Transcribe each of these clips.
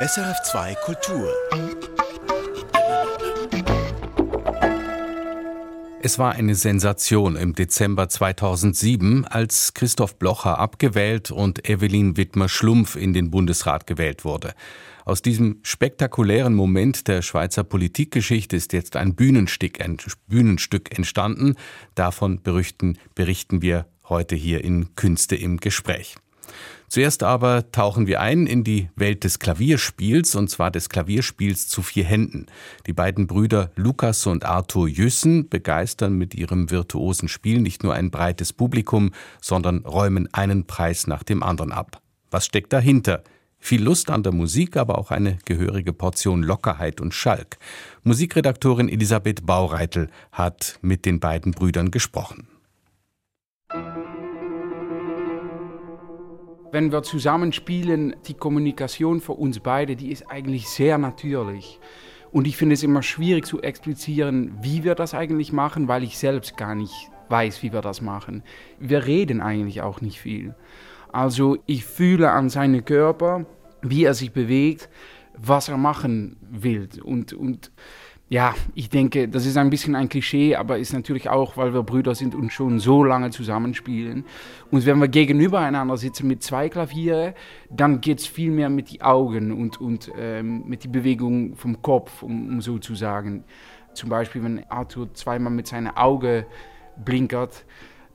SRF2 Kultur. Es war eine Sensation im Dezember 2007, als Christoph Blocher abgewählt und Evelyn Wittmer-Schlumpf in den Bundesrat gewählt wurde. Aus diesem spektakulären Moment der Schweizer Politikgeschichte ist jetzt ein Bühnenstück, ein Bühnenstück entstanden. Davon berichten, berichten wir heute hier in Künste im Gespräch. Zuerst aber tauchen wir ein in die Welt des Klavierspiels, und zwar des Klavierspiels zu vier Händen. Die beiden Brüder Lukas und Arthur Jüssen begeistern mit ihrem virtuosen Spiel nicht nur ein breites Publikum, sondern räumen einen Preis nach dem anderen ab. Was steckt dahinter? Viel Lust an der Musik, aber auch eine gehörige Portion Lockerheit und Schalk. Musikredaktorin Elisabeth Baureitel hat mit den beiden Brüdern gesprochen. Wenn wir zusammen spielen, die Kommunikation für uns beide, die ist eigentlich sehr natürlich. Und ich finde es immer schwierig zu explizieren, wie wir das eigentlich machen, weil ich selbst gar nicht weiß, wie wir das machen. Wir reden eigentlich auch nicht viel. Also ich fühle an seinem Körper, wie er sich bewegt, was er machen will. Und, und ja, ich denke, das ist ein bisschen ein Klischee, aber ist natürlich auch, weil wir Brüder sind und schon so lange zusammenspielen. Und wenn wir gegenüber einander sitzen mit zwei Klaviere, dann geht es viel mehr mit den Augen und, und ähm, mit der Bewegung vom Kopf, um, um so zu sagen. Zum Beispiel, wenn Arthur zweimal mit seinen Augen blinkert,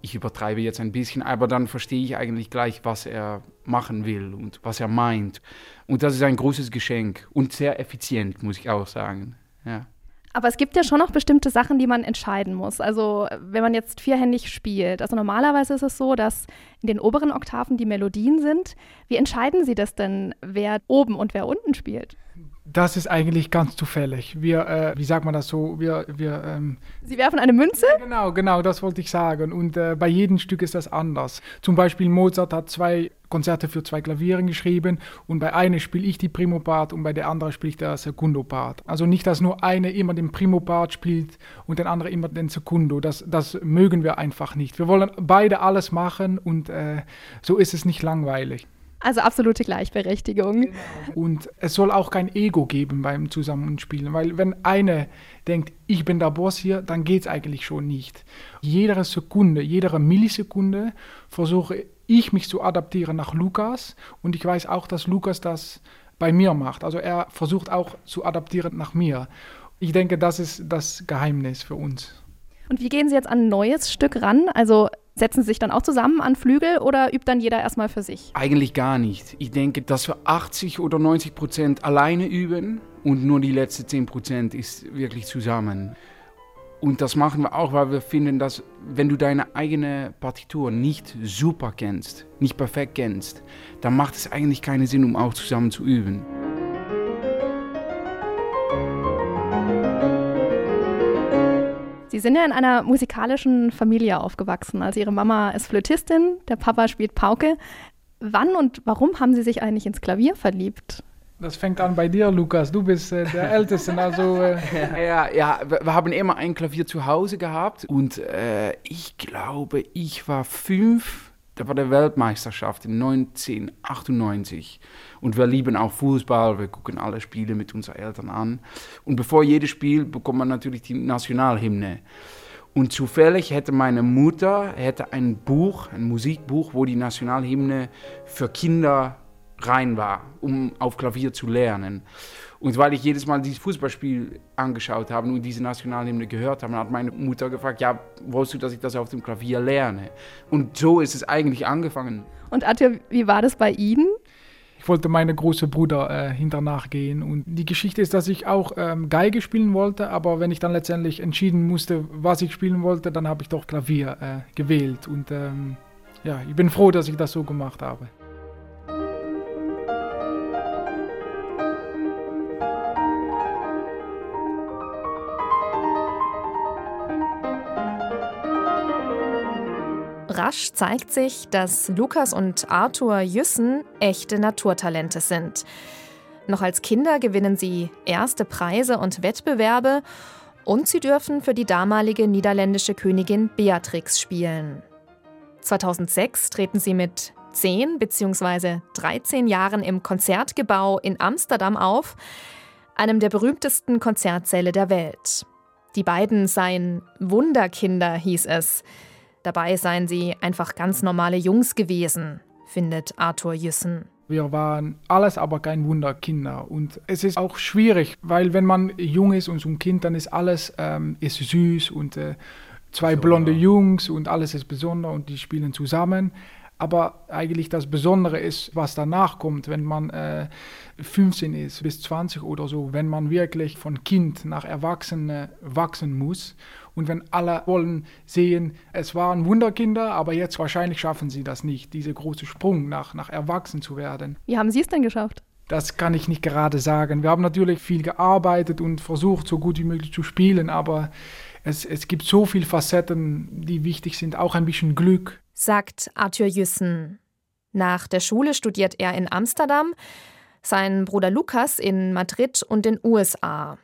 ich übertreibe jetzt ein bisschen, aber dann verstehe ich eigentlich gleich, was er machen will und was er meint. Und das ist ein großes Geschenk und sehr effizient, muss ich auch sagen. Ja. Aber es gibt ja schon noch bestimmte Sachen, die man entscheiden muss. Also wenn man jetzt vierhändig spielt, also normalerweise ist es so, dass in den oberen Oktaven die Melodien sind. Wie entscheiden Sie das denn, wer oben und wer unten spielt? Das ist eigentlich ganz zufällig. Wir, äh, wie sagt man das so? Wir, wir, ähm Sie werfen eine Münze? Genau, genau, das wollte ich sagen. Und äh, bei jedem Stück ist das anders. Zum Beispiel Mozart hat zwei Konzerte für zwei Klavieren geschrieben und bei einer spiele ich die Primo-Part und bei der anderen spiele ich der Secundo-Part. Also nicht, dass nur eine immer den Primo-Part spielt und der andere immer den Secundo. Das, das mögen wir einfach nicht. Wir wollen beide alles machen und äh, so ist es nicht langweilig. Also absolute Gleichberechtigung. Genau. Und es soll auch kein Ego geben beim Zusammenspielen, weil wenn eine denkt, ich bin der Boss hier, dann geht es eigentlich schon nicht. Jede Sekunde, jede Millisekunde versuche ich mich zu adaptieren nach Lukas und ich weiß auch, dass Lukas das bei mir macht. Also er versucht auch zu adaptieren nach mir. Ich denke, das ist das Geheimnis für uns. Und wie gehen Sie jetzt an ein neues Stück ran? Also Setzen Sie sich dann auch zusammen an Flügel oder übt dann jeder erstmal für sich? Eigentlich gar nicht. Ich denke, dass wir 80 oder 90 Prozent alleine üben und nur die letzten 10 Prozent ist wirklich zusammen. Und das machen wir auch, weil wir finden, dass wenn du deine eigene Partitur nicht super kennst, nicht perfekt kennst, dann macht es eigentlich keinen Sinn, um auch zusammen zu üben. Sie sind ja in einer musikalischen Familie aufgewachsen. Also Ihre Mama ist Flötistin, der Papa spielt Pauke. Wann und warum haben Sie sich eigentlich ins Klavier verliebt? Das fängt an bei dir, Lukas. Du bist äh, der Älteste. Also, äh ja, ja, wir haben immer ein Klavier zu Hause gehabt und äh, ich glaube, ich war fünf da war die Weltmeisterschaft in 1998. Und wir lieben auch Fußball, wir gucken alle Spiele mit unseren Eltern an. Und bevor jedes Spiel bekommt man natürlich die Nationalhymne. Und zufällig hätte meine Mutter hätte ein Buch, ein Musikbuch, wo die Nationalhymne für Kinder rein war, um auf Klavier zu lernen. Und weil ich jedes Mal dieses Fußballspiel angeschaut habe und diese Nationalhymne gehört habe, hat meine Mutter gefragt, ja, wolltest du, dass ich das auf dem Klavier lerne? Und so ist es eigentlich angefangen. Und Atja, wie war das bei Ihnen? Ich wollte meine große Bruder äh, hinternach gehen. Und die Geschichte ist, dass ich auch ähm, Geige spielen wollte, aber wenn ich dann letztendlich entschieden musste, was ich spielen wollte, dann habe ich doch Klavier äh, gewählt. Und ähm, ja, ich bin froh, dass ich das so gemacht habe. Rasch zeigt sich, dass Lukas und Arthur Jüssen echte Naturtalente sind. Noch als Kinder gewinnen sie erste Preise und Wettbewerbe und sie dürfen für die damalige niederländische Königin Beatrix spielen. 2006 treten sie mit 10 bzw. 13 Jahren im Konzertgebau in Amsterdam auf, einem der berühmtesten Konzertsäle der Welt. Die beiden seien Wunderkinder, hieß es. Dabei seien sie einfach ganz normale Jungs gewesen, findet Arthur Jüssen. Wir waren alles aber kein Wunderkinder. Und es ist auch schwierig, weil wenn man jung ist und so ein Kind, dann ist alles ähm, ist süß und äh, zwei blonde Jungs und alles ist besonders und die spielen zusammen. Aber eigentlich das Besondere ist, was danach kommt, wenn man äh, 15 ist bis 20 oder so, wenn man wirklich von Kind nach Erwachsene wachsen muss. Und wenn alle wollen sehen, es waren Wunderkinder, aber jetzt wahrscheinlich schaffen sie das nicht, diese große Sprung nach, nach Erwachsen zu werden. Wie haben Sie es denn geschafft? Das kann ich nicht gerade sagen. Wir haben natürlich viel gearbeitet und versucht, so gut wie möglich zu spielen, aber es, es gibt so viele Facetten, die wichtig sind, auch ein bisschen Glück. Sagt Arthur Jüssen. Nach der Schule studiert er in Amsterdam, sein Bruder Lukas in Madrid und den USA.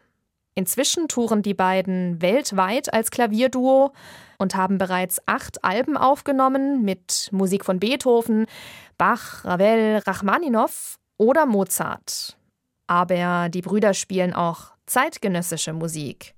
Inzwischen touren die beiden weltweit als Klavierduo und haben bereits acht Alben aufgenommen mit Musik von Beethoven, Bach, Ravel, Rachmaninow oder Mozart. Aber die Brüder spielen auch zeitgenössische Musik.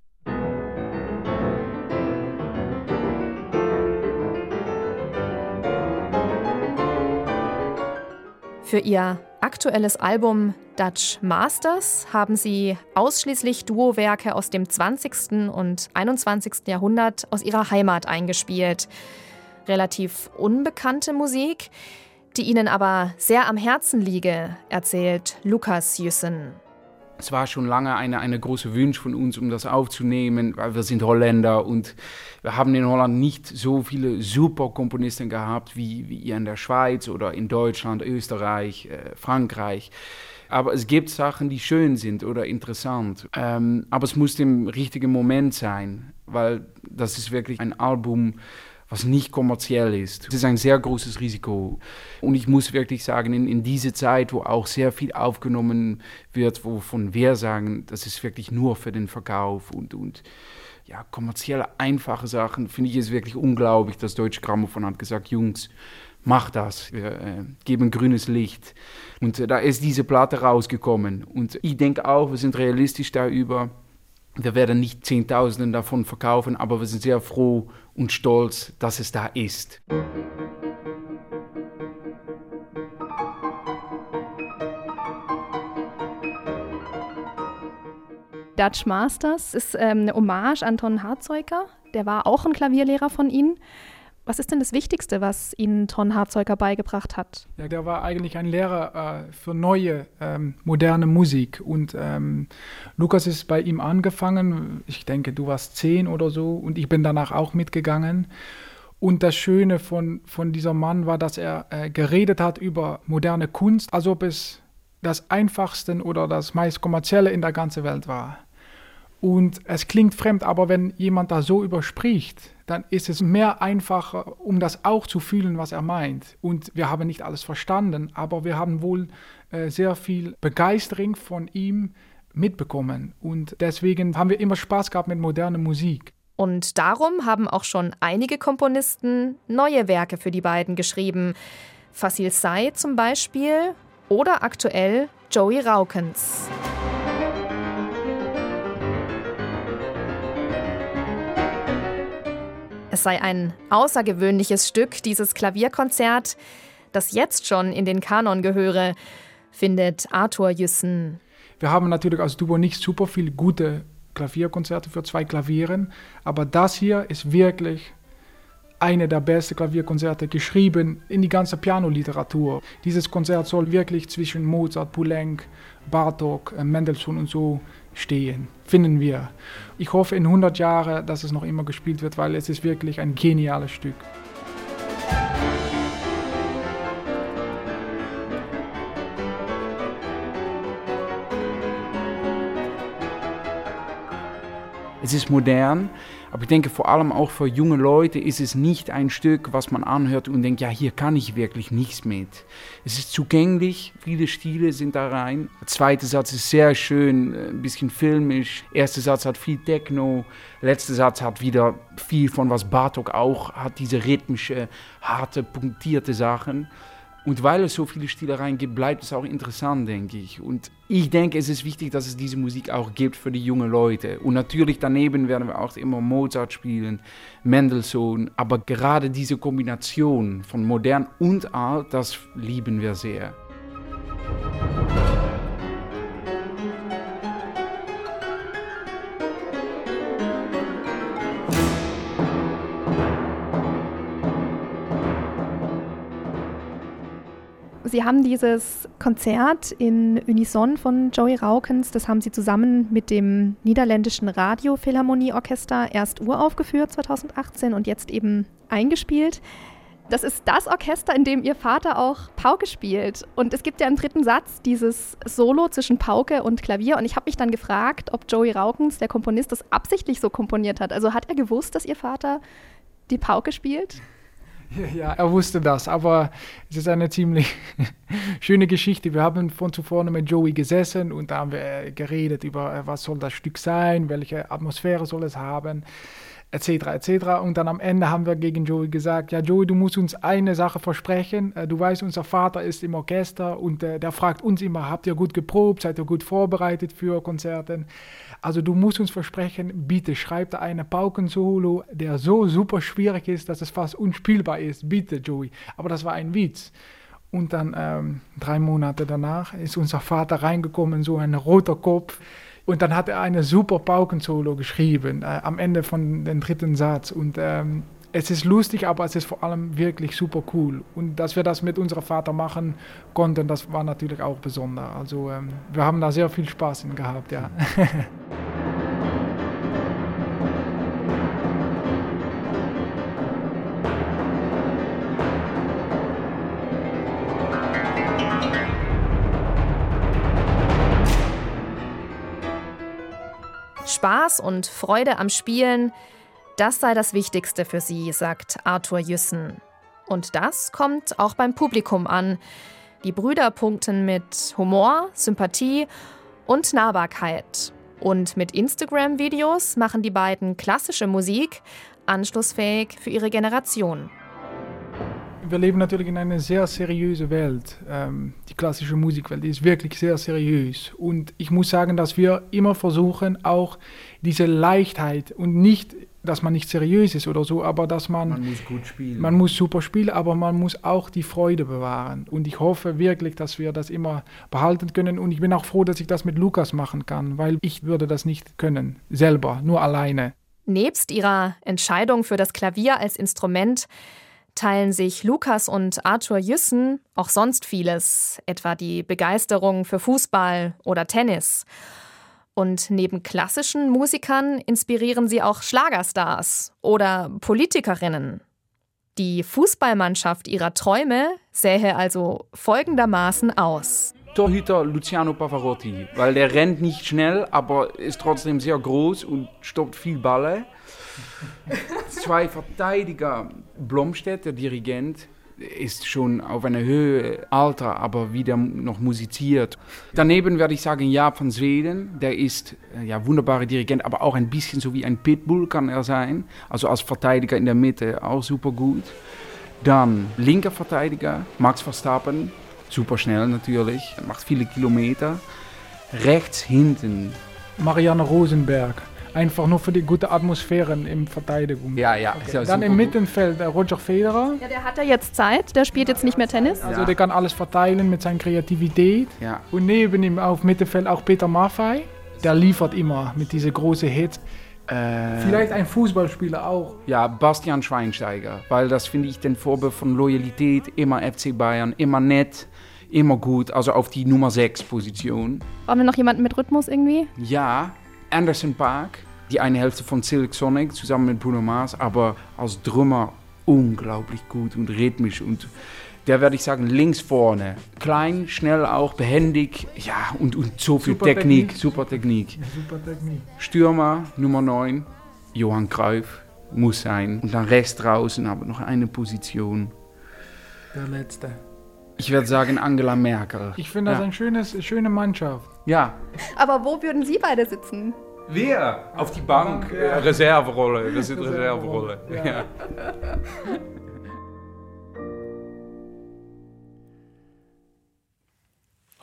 Für ihr aktuelles Album Dutch Masters haben sie ausschließlich Duowerke aus dem 20. und 21. Jahrhundert aus ihrer Heimat eingespielt. Relativ unbekannte Musik, die ihnen aber sehr am Herzen liege, erzählt Lukas Jüssen. Es war schon lange eine, eine große Wunsch von uns, um das aufzunehmen, weil wir sind Holländer und wir haben in Holland nicht so viele super Komponisten gehabt wie, wie ihr in der Schweiz oder in Deutschland, Österreich, äh, Frankreich. Aber es gibt Sachen, die schön sind oder interessant. Ähm, aber es muss im richtigen Moment sein, weil das ist wirklich ein Album, was nicht kommerziell ist. Das ist ein sehr großes Risiko. Und ich muss wirklich sagen, in, in diese Zeit, wo auch sehr viel aufgenommen wird, wovon wir sagen, das ist wirklich nur für den Verkauf und, und ja, kommerzielle, einfache Sachen, finde ich es wirklich unglaublich. Das Deutsche Grammophon hat gesagt, Jungs, mach das, wir äh, geben grünes Licht. Und äh, da ist diese Platte rausgekommen. Und ich denke auch, wir sind realistisch darüber. Wir werden nicht Zehntausenden davon verkaufen, aber wir sind sehr froh und stolz, dass es da ist. Dutch Masters ist ähm, eine Hommage an Ton Harzeuger. Der war auch ein Klavierlehrer von Ihnen. Was ist denn das Wichtigste, was Ihnen Ton Harzeuger beigebracht hat? Ja, der war eigentlich ein Lehrer äh, für neue, ähm, moderne Musik. Und ähm, Lukas ist bei ihm angefangen. Ich denke, du warst zehn oder so. Und ich bin danach auch mitgegangen. Und das Schöne von, von diesem Mann war, dass er äh, geredet hat über moderne Kunst, als ob es das einfachste oder das meist kommerzielle in der ganzen Welt war. Und es klingt fremd, aber wenn jemand da so überspricht, dann ist es mehr einfacher, um das auch zu fühlen, was er meint. Und wir haben nicht alles verstanden, aber wir haben wohl äh, sehr viel Begeisterung von ihm mitbekommen. Und deswegen haben wir immer Spaß gehabt mit moderner Musik. Und darum haben auch schon einige Komponisten neue Werke für die beiden geschrieben. Fasil Say zum Beispiel oder aktuell Joey Raukens. Es sei ein außergewöhnliches Stück, dieses Klavierkonzert, das jetzt schon in den Kanon gehöre, findet Arthur Jüssen. Wir haben natürlich als Duo nicht super viele gute Klavierkonzerte für zwei Klavieren, aber das hier ist wirklich eine der besten Klavierkonzerte geschrieben in die ganze Pianoliteratur. Dieses Konzert soll wirklich zwischen Mozart, Poulenc, Bartok, äh, Mendelssohn und so stehen, finden wir. Ich hoffe in 100 Jahren, dass es noch immer gespielt wird, weil es ist wirklich ein geniales Stück. Es ist modern, aber ich denke vor allem auch für junge Leute ist es nicht ein Stück, was man anhört und denkt, ja, hier kann ich wirklich nichts mit. Es ist zugänglich, viele Stile sind da rein. Der zweite Satz ist sehr schön, ein bisschen filmisch. Der erste Satz hat viel Techno. Der letzte Satz hat wieder viel von was Bartok auch hat, diese rhythmische, harte, punktierte Sachen. Und weil es so viele Stilereien gibt, bleibt es auch interessant, denke ich. Und ich denke, es ist wichtig, dass es diese Musik auch gibt für die jungen Leute. Und natürlich daneben werden wir auch immer Mozart spielen, Mendelssohn. Aber gerade diese Kombination von modern und alt, das lieben wir sehr. Sie haben dieses Konzert in Unison von Joey Raukens, das haben Sie zusammen mit dem niederländischen Radio Philharmonieorchester erst uraufgeführt 2018 und jetzt eben eingespielt. Das ist das Orchester, in dem Ihr Vater auch Pauke spielt. Und es gibt ja im dritten Satz dieses Solo zwischen Pauke und Klavier. Und ich habe mich dann gefragt, ob Joey Raukens, der Komponist, das absichtlich so komponiert hat. Also hat er gewusst, dass Ihr Vater die Pauke spielt? Ja, er wusste das, aber es ist eine ziemlich schöne Geschichte. Wir haben von zuvor mit Joey gesessen und da haben wir äh, geredet über, äh, was soll das Stück sein, welche Atmosphäre soll es haben, etc. etc. Und dann am Ende haben wir gegen Joey gesagt, ja Joey, du musst uns eine Sache versprechen. Äh, du weißt, unser Vater ist im Orchester und der fragt uns immer, habt ihr gut geprobt, seid ihr gut vorbereitet für Konzerte? Also du musst uns versprechen, bitte schreib eine Paukensolo, der so super schwierig ist, dass es fast unspielbar ist. Bitte, Joey. Aber das war ein Witz. Und dann ähm, drei Monate danach ist unser Vater reingekommen, so ein roter Kopf. Und dann hat er eine super Paukensolo geschrieben, äh, am Ende von dem dritten Satz. Und ähm, es ist lustig, aber es ist vor allem wirklich super cool. Und dass wir das mit unserem Vater machen konnten, das war natürlich auch besonders. Also ähm, wir haben da sehr viel Spaß gehabt, ja. Spaß und Freude am Spielen – das sei das Wichtigste für sie, sagt Arthur Jüssen. Und das kommt auch beim Publikum an. Die Brüder punkten mit Humor, Sympathie und Nahbarkeit. Und mit Instagram-Videos machen die beiden klassische Musik anschlussfähig für ihre Generation. Wir leben natürlich in einer sehr seriösen Welt. Ähm, die klassische Musikwelt die ist wirklich sehr seriös. Und ich muss sagen, dass wir immer versuchen, auch diese Leichtheit und nicht dass man nicht seriös ist oder so, aber dass man. Man muss gut spielen. Man muss super spielen, aber man muss auch die Freude bewahren. Und ich hoffe wirklich, dass wir das immer behalten können. Und ich bin auch froh, dass ich das mit Lukas machen kann, weil ich würde das nicht können, selber, nur alleine. Nebst ihrer Entscheidung für das Klavier als Instrument teilen sich Lukas und Arthur Jüssen auch sonst vieles, etwa die Begeisterung für Fußball oder Tennis. Und neben klassischen Musikern inspirieren sie auch Schlagerstars oder Politikerinnen. Die Fußballmannschaft ihrer Träume sähe also folgendermaßen aus. Torhüter Luciano Pavarotti, weil der rennt nicht schnell, aber ist trotzdem sehr groß und stoppt viel Balle. Zwei Verteidiger, Blomstedt, der Dirigent, ist schon auf einer Höhe alter, aber wieder noch musiziert. Daneben werde ich sagen Jaap von Schweden, der ist äh, ja wunderbarer Dirigent, aber auch ein bisschen so wie ein Pitbull kann er sein. Also als Verteidiger in der Mitte auch super gut. Dann linker Verteidiger, Max Verstappen, super schnell natürlich, macht viele Kilometer. Rechts hinten. Marianne Rosenberg einfach nur für die gute Atmosphäre im Verteidigung. Ja, ja. Okay. Dann im Mittelfeld der Roger Federer. Ja, der hat ja jetzt Zeit, der spielt jetzt nicht mehr Tennis. Also ja. der kann alles verteilen mit seiner Kreativität. Ja. Und neben ihm auf Mittelfeld auch Peter Maffei. Der liefert immer mit diesen großen Hits. Äh, Vielleicht ein Fußballspieler auch. Ja, Bastian Schweinsteiger, weil das finde ich den Vorbild von Loyalität, immer FC Bayern, immer nett, immer gut, also auf die Nummer 6 Position. Brauchen wir noch jemanden mit Rhythmus irgendwie? Ja, Anderson Park, die eine Hälfte von Silk Sonic zusammen mit Bruno Mars, aber als Drummer unglaublich gut und rhythmisch und der werde ich sagen links vorne. Klein, schnell auch, behendig, ja und, und so viel super Technik, Technik, super Technik. Super Technik. Stürmer Nummer 9, Johann Cruyff, muss sein. Und dann rechts draußen aber noch eine Position. Der letzte. Ich werde sagen Angela Merkel. Ich finde das ja. eine schönes, schöne Mannschaft. Ja. Aber wo würden Sie beide sitzen? Wir auf die Bank, Bank ja. Reserverolle, das ist Reserverolle. Ja.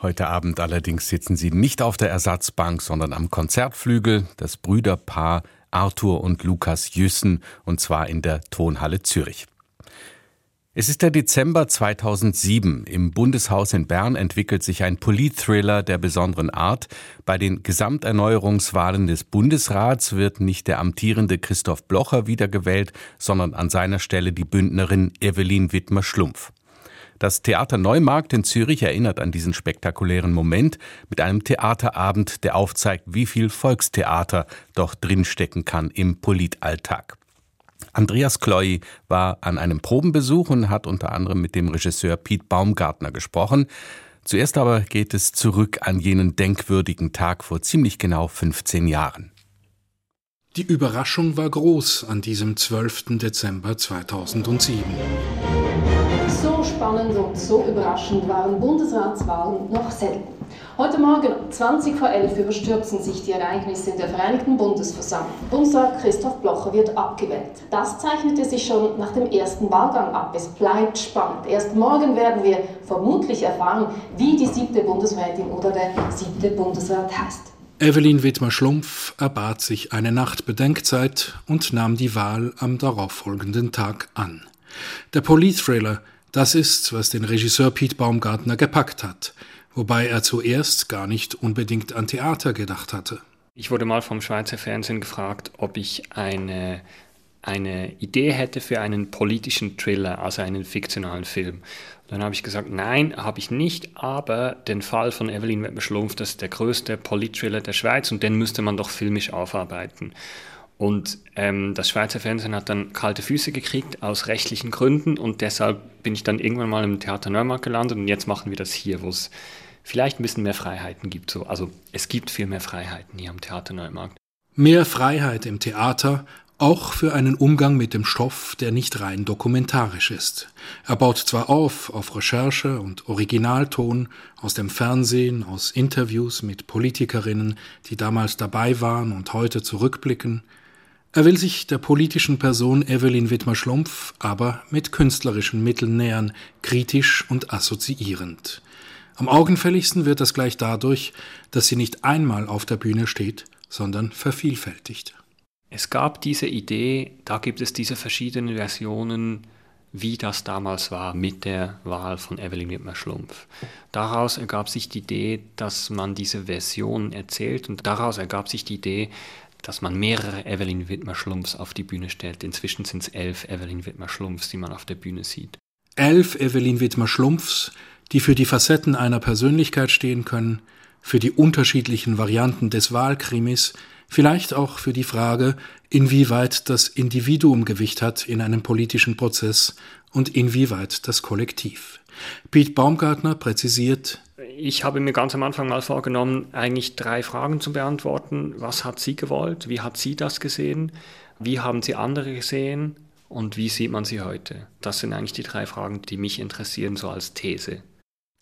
Heute Abend allerdings sitzen sie nicht auf der Ersatzbank, sondern am Konzertflügel, das Brüderpaar Arthur und Lukas Jüssen, und zwar in der Tonhalle Zürich. Es ist der Dezember 2007. Im Bundeshaus in Bern entwickelt sich ein Politthriller der besonderen Art. Bei den Gesamterneuerungswahlen des Bundesrats wird nicht der amtierende Christoph Blocher wiedergewählt, sondern an seiner Stelle die Bündnerin Evelyn Wittmer-Schlumpf. Das Theater Neumarkt in Zürich erinnert an diesen spektakulären Moment mit einem Theaterabend, der aufzeigt, wie viel Volkstheater doch drinstecken kann im Politalltag. Andreas Kloy war an einem Probenbesuch und hat unter anderem mit dem Regisseur Piet Baumgartner gesprochen. Zuerst aber geht es zurück an jenen denkwürdigen Tag vor ziemlich genau 15 Jahren. Die Überraschung war groß an diesem 12. Dezember 2007. So spannend und so überraschend waren Bundesratswahlen noch selten. Heute Morgen um 20 vor 11 überstürzen sich die Ereignisse in der Vereinigten Bundesversammlung. Bundesrat Christoph Blocher wird abgewählt. Das zeichnete sich schon nach dem ersten Wahlgang ab. Es bleibt spannend. Erst morgen werden wir vermutlich erfahren, wie die siebte Bundesrätin oder der siebte Bundesrat heißt. Evelyn Wittmer-Schlumpf erbat sich eine Nacht Bedenkzeit und nahm die Wahl am darauffolgenden Tag an. Der Politthriller das ist, was den Regisseur Piet Baumgartner gepackt hat, wobei er zuerst gar nicht unbedingt an Theater gedacht hatte. Ich wurde mal vom Schweizer Fernsehen gefragt, ob ich eine, eine Idee hätte für einen politischen Thriller, also einen fiktionalen Film. Dann habe ich gesagt, nein, habe ich nicht, aber den Fall von Evelyn Wettmer-Schlumpf, das ist der größte Polit-Thriller der Schweiz und den müsste man doch filmisch aufarbeiten. Und ähm, das Schweizer Fernsehen hat dann kalte Füße gekriegt aus rechtlichen Gründen und deshalb bin ich dann irgendwann mal im Theater Neumarkt gelandet und jetzt machen wir das hier, wo es vielleicht ein bisschen mehr Freiheiten gibt. So. Also es gibt viel mehr Freiheiten hier am Theater Neumarkt. Mehr Freiheit im Theater, auch für einen Umgang mit dem Stoff, der nicht rein dokumentarisch ist. Er baut zwar auf auf Recherche und Originalton aus dem Fernsehen, aus Interviews mit Politikerinnen, die damals dabei waren und heute zurückblicken, er will sich der politischen Person Evelyn Wittmer-Schlumpf aber mit künstlerischen Mitteln nähern, kritisch und assoziierend. Am augenfälligsten wird das gleich dadurch, dass sie nicht einmal auf der Bühne steht, sondern vervielfältigt. Es gab diese Idee, da gibt es diese verschiedenen Versionen, wie das damals war mit der Wahl von Evelyn Wittmer-Schlumpf. Daraus ergab sich die Idee, dass man diese Version erzählt und daraus ergab sich die Idee, dass man mehrere Evelyn Wittmer-Schlumpfs auf die Bühne stellt. Inzwischen sind es elf Evelyn Wittmer-Schlumpfs, die man auf der Bühne sieht. Elf Evelyn Wittmer-Schlumpfs, die für die Facetten einer Persönlichkeit stehen können, für die unterschiedlichen Varianten des Wahlkrimis, vielleicht auch für die Frage, inwieweit das Individuum Gewicht hat in einem politischen Prozess und inwieweit das Kollektiv. Piet Baumgartner präzisiert, ich habe mir ganz am Anfang mal vorgenommen, eigentlich drei Fragen zu beantworten. Was hat sie gewollt? Wie hat sie das gesehen? Wie haben sie andere gesehen? Und wie sieht man sie heute? Das sind eigentlich die drei Fragen, die mich interessieren, so als These.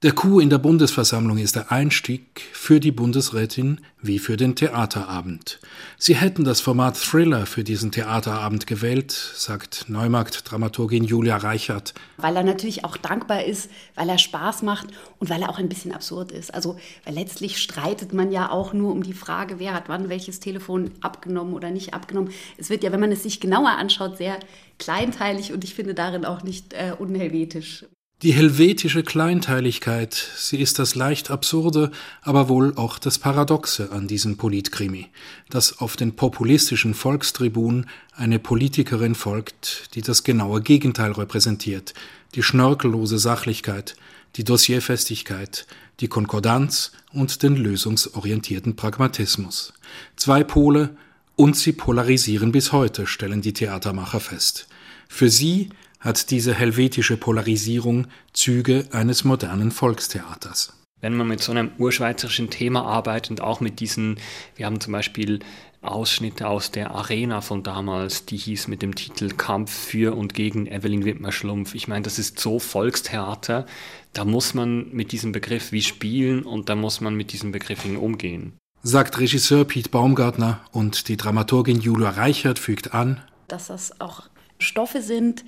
Der Coup in der Bundesversammlung ist der Einstieg für die Bundesrätin wie für den Theaterabend. Sie hätten das Format Thriller für diesen Theaterabend gewählt, sagt Neumarkt-Dramaturgin Julia Reichert. Weil er natürlich auch dankbar ist, weil er Spaß macht und weil er auch ein bisschen absurd ist. Also letztlich streitet man ja auch nur um die Frage, wer hat wann welches Telefon abgenommen oder nicht abgenommen. Es wird ja, wenn man es sich genauer anschaut, sehr kleinteilig und ich finde darin auch nicht äh, unhelvetisch. Die helvetische Kleinteiligkeit, sie ist das leicht absurde, aber wohl auch das Paradoxe an diesem Politkrimi, dass auf den populistischen Volkstribun eine Politikerin folgt, die das genaue Gegenteil repräsentiert, die schnörkellose Sachlichkeit, die Dossierfestigkeit, die Konkordanz und den lösungsorientierten Pragmatismus. Zwei Pole, und sie polarisieren bis heute, stellen die Theatermacher fest. Für sie hat diese helvetische Polarisierung Züge eines modernen Volkstheaters. Wenn man mit so einem urschweizerischen Thema arbeitet und auch mit diesen, wir haben zum Beispiel Ausschnitte aus der Arena von damals, die hieß mit dem Titel Kampf für und gegen Evelyn Wittmer-Schlumpf. Ich meine, das ist so Volkstheater, da muss man mit diesem Begriff wie spielen und da muss man mit diesen Begriffen umgehen. Sagt Regisseur Piet Baumgartner und die Dramaturgin Julia Reichert fügt an, dass das auch Stoffe sind,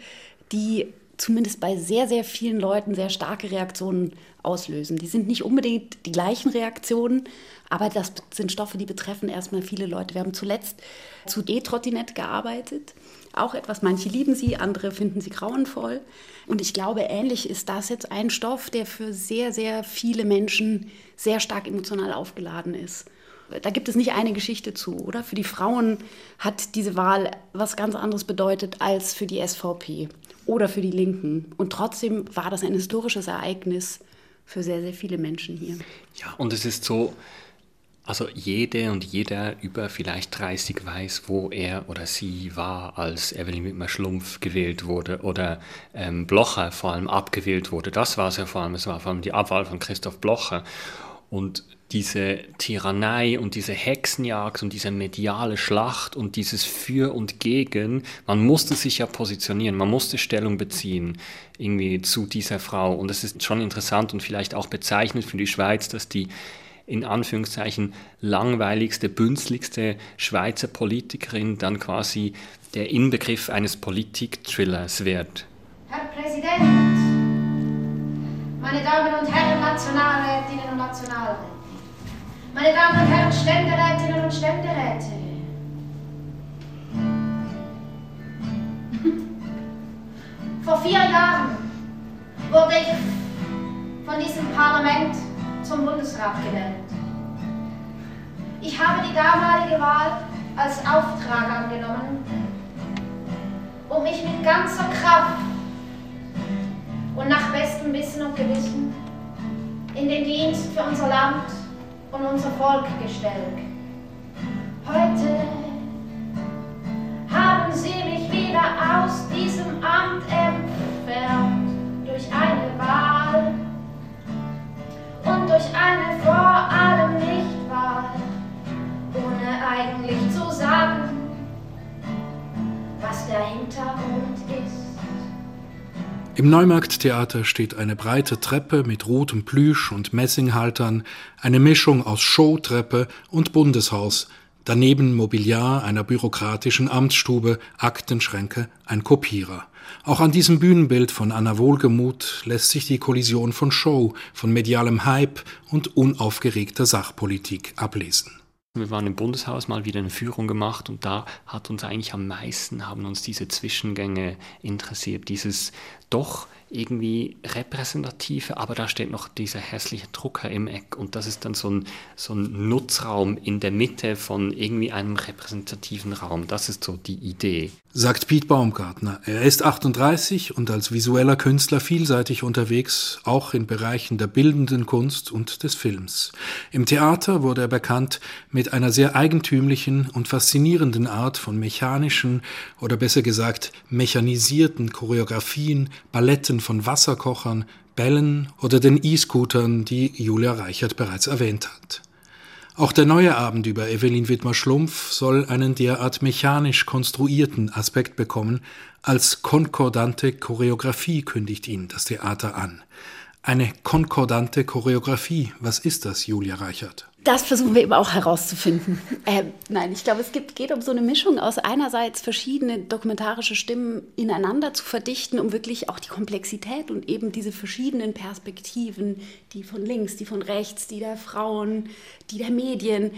die zumindest bei sehr, sehr vielen Leuten sehr starke Reaktionen auslösen. Die sind nicht unbedingt die gleichen Reaktionen, aber das sind Stoffe, die betreffen erstmal viele Leute. Wir haben zuletzt zu E-Trottinett gearbeitet. Auch etwas, manche lieben sie, andere finden sie grauenvoll. Und ich glaube, ähnlich ist das jetzt ein Stoff, der für sehr, sehr viele Menschen sehr stark emotional aufgeladen ist. Da gibt es nicht eine Geschichte zu, oder? Für die Frauen hat diese Wahl was ganz anderes bedeutet als für die SVP oder für die Linken. Und trotzdem war das ein historisches Ereignis für sehr, sehr viele Menschen hier. Ja, und es ist so, also jede und jeder über vielleicht 30 weiß, wo er oder sie war, als Evelyn Wittmer-Schlumpf gewählt wurde oder ähm, Blocher vor allem abgewählt wurde. Das war es ja vor allem, es war vor allem die Abwahl von Christoph Blocher. Und diese Tyrannei und diese Hexenjagd und diese mediale Schlacht und dieses Für und Gegen, man musste sich ja positionieren, man musste Stellung beziehen irgendwie zu dieser Frau. Und es ist schon interessant und vielleicht auch bezeichnend für die Schweiz, dass die in Anführungszeichen langweiligste, bünzligste Schweizer Politikerin dann quasi der Inbegriff eines Politik-Thrillers wird. Herr Präsident, meine Damen und Herren Nationalrätinnen und Nationalräte, meine Damen und Herren Ständerätinnen und Ständeräte. Vor vier Jahren wurde ich von diesem Parlament zum Bundesrat gewählt. Ich habe die damalige Wahl als Auftrag angenommen, um mich mit ganzer Kraft und nach bestem Wissen und Gewissen in den Dienst für unser Land und unser Volk gestellt. Heute haben sie mich wieder aus diesem Amt entfernt durch eine Wahl und durch eine vor allem Nichtwahl, ohne eigentlich zu sagen, was der Hintergrund ist. Im Neumarkttheater steht eine breite Treppe mit rotem Plüsch und Messinghaltern, eine Mischung aus Showtreppe und Bundeshaus, daneben Mobiliar einer bürokratischen Amtsstube, Aktenschränke, ein Kopierer. Auch an diesem Bühnenbild von Anna Wohlgemuth lässt sich die Kollision von Show, von medialem Hype und unaufgeregter Sachpolitik ablesen. Wir waren im Bundeshaus mal wieder eine Führung gemacht und da hat uns eigentlich am meisten haben uns diese Zwischengänge interessiert, dieses doch irgendwie repräsentative, aber da steht noch dieser hässliche Drucker im Eck und das ist dann so ein, so ein Nutzraum in der Mitte von irgendwie einem repräsentativen Raum. Das ist so die Idee. Sagt Piet Baumgartner. Er ist 38 und als visueller Künstler vielseitig unterwegs, auch in Bereichen der bildenden Kunst und des Films. Im Theater wurde er bekannt mit einer sehr eigentümlichen und faszinierenden Art von mechanischen oder besser gesagt mechanisierten Choreografien, Balletten von Wasserkochern, Bällen oder den E-Scootern, die Julia Reichert bereits erwähnt hat. Auch der neue Abend über Evelyn Wittmer-Schlumpf soll einen derart mechanisch konstruierten Aspekt bekommen, als konkordante Choreografie kündigt ihn das Theater an. Eine konkordante Choreografie, was ist das, Julia Reichert? Das versuchen wir eben auch herauszufinden. Äh, nein, ich glaube, es gibt, geht um so eine Mischung aus einerseits verschiedene dokumentarische Stimmen ineinander zu verdichten, um wirklich auch die Komplexität und eben diese verschiedenen Perspektiven, die von links, die von rechts, die der Frauen, die der Medien,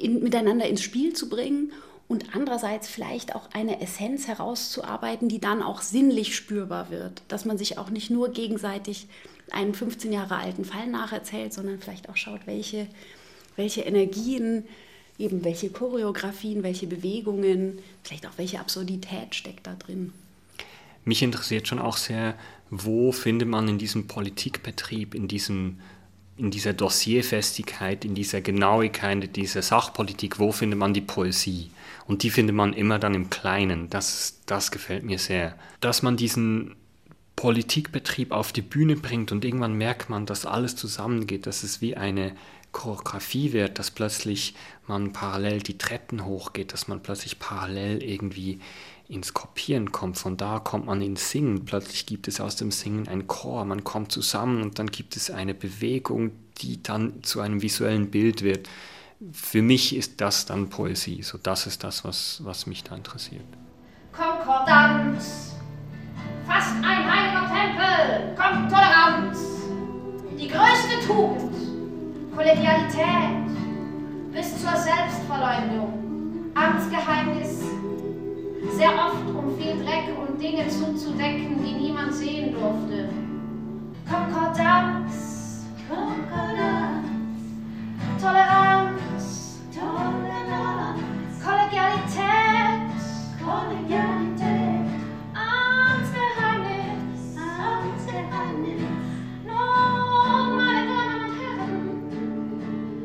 in, miteinander ins Spiel zu bringen und andererseits vielleicht auch eine Essenz herauszuarbeiten, die dann auch sinnlich spürbar wird, dass man sich auch nicht nur gegenseitig einen 15 Jahre alten Fall nacherzählt, sondern vielleicht auch schaut, welche welche Energien, eben welche Choreografien, welche Bewegungen, vielleicht auch welche Absurdität steckt da drin. Mich interessiert schon auch sehr, wo findet man in diesem Politikbetrieb, in, diesem, in dieser Dossierfestigkeit, in dieser Genauigkeit, in dieser Sachpolitik, wo findet man die Poesie? Und die findet man immer dann im Kleinen. Das, das gefällt mir sehr. Dass man diesen Politikbetrieb auf die Bühne bringt und irgendwann merkt man, dass alles zusammengeht, dass es wie eine Choreografie wird, dass plötzlich man parallel die Treppen hochgeht, dass man plötzlich parallel irgendwie ins Kopieren kommt. Von da kommt man ins Singen. Plötzlich gibt es aus dem Singen ein Chor. Man kommt zusammen und dann gibt es eine Bewegung, die dann zu einem visuellen Bild wird. Für mich ist das dann Poesie. So, das ist das, was, was mich da interessiert. Konkordanz, fast ein heiliger Tempel, kommt Toleranz Die größte Tugend, Kollegialität bis zur Selbstverleumdung, Amtsgeheimnis, sehr oft um viel Dreck und Dinge zuzudecken, die niemand sehen durfte. Konkordanz, Konkordanz, Toleranz,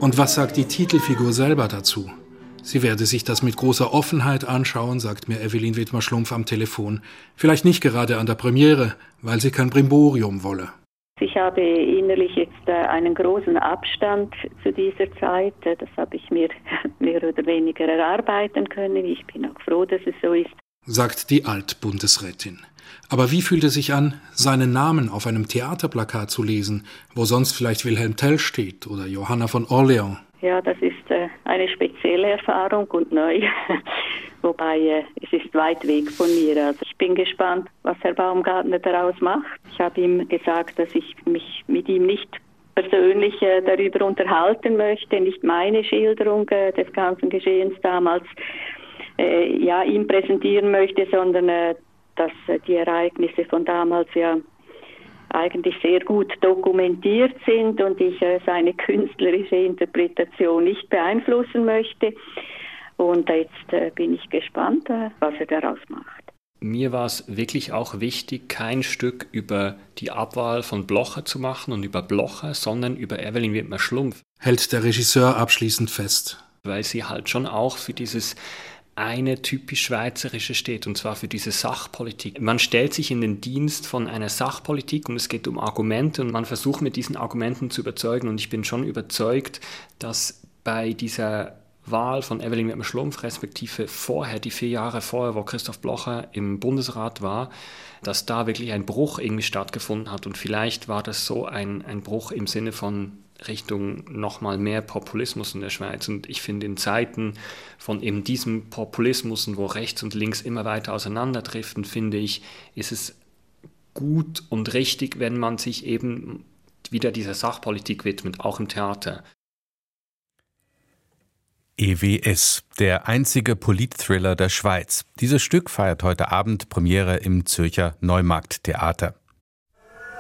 Und was sagt die Titelfigur selber dazu? Sie werde sich das mit großer Offenheit anschauen, sagt mir Evelyn Wittmer-Schlumpf am Telefon. Vielleicht nicht gerade an der Premiere, weil sie kein Brimborium wolle. Ich habe innerlich jetzt äh, einen großen Abstand zu dieser Zeit. Äh, das habe ich mir mehr oder weniger erarbeiten können. Ich bin auch froh, dass es so ist. Sagt die Altbundesrätin. Aber wie fühlt es sich an, seinen Namen auf einem Theaterplakat zu lesen, wo sonst vielleicht Wilhelm Tell steht oder Johanna von Orleans? Ja, das ist äh, eine spezielle Erfahrung und neu. Wobei äh, es ist weit weg von mir. Also ich bin gespannt, was Herr Baumgartner daraus macht. Ich habe ihm gesagt, dass ich mich mit ihm nicht persönlich äh, darüber unterhalten möchte, nicht meine Schilderung des ganzen Geschehens damals äh, ja ihm präsentieren möchte, sondern äh, dass die Ereignisse von damals ja eigentlich sehr gut dokumentiert sind und ich äh, seine künstlerische Interpretation nicht beeinflussen möchte. Und jetzt äh, bin ich gespannt, äh, was er daraus macht. Mir war es wirklich auch wichtig, kein Stück über die Abwahl von Blocher zu machen und über Blocher, sondern über Evelyn Wittmer-Schlumpf. Hält der Regisseur abschließend fest. Weil sie halt schon auch für dieses eine typisch schweizerische steht, und zwar für diese Sachpolitik. Man stellt sich in den Dienst von einer Sachpolitik und es geht um Argumente und man versucht mit diesen Argumenten zu überzeugen. Und ich bin schon überzeugt, dass bei dieser Wahl von Evelyn dem Schlumpf, respektive vorher, die vier Jahre vorher, wo Christoph Blocher im Bundesrat war, dass da wirklich ein Bruch irgendwie stattgefunden hat. Und vielleicht war das so ein, ein Bruch im Sinne von Richtung nochmal mehr Populismus in der Schweiz. Und ich finde, in Zeiten von eben diesem Populismus, wo rechts und links immer weiter auseinanderdriften, finde ich, ist es gut und richtig, wenn man sich eben wieder dieser Sachpolitik widmet, auch im Theater. EWS, der einzige Politthriller der Schweiz. Dieses Stück feiert heute Abend Premiere im Zürcher Neumarkttheater.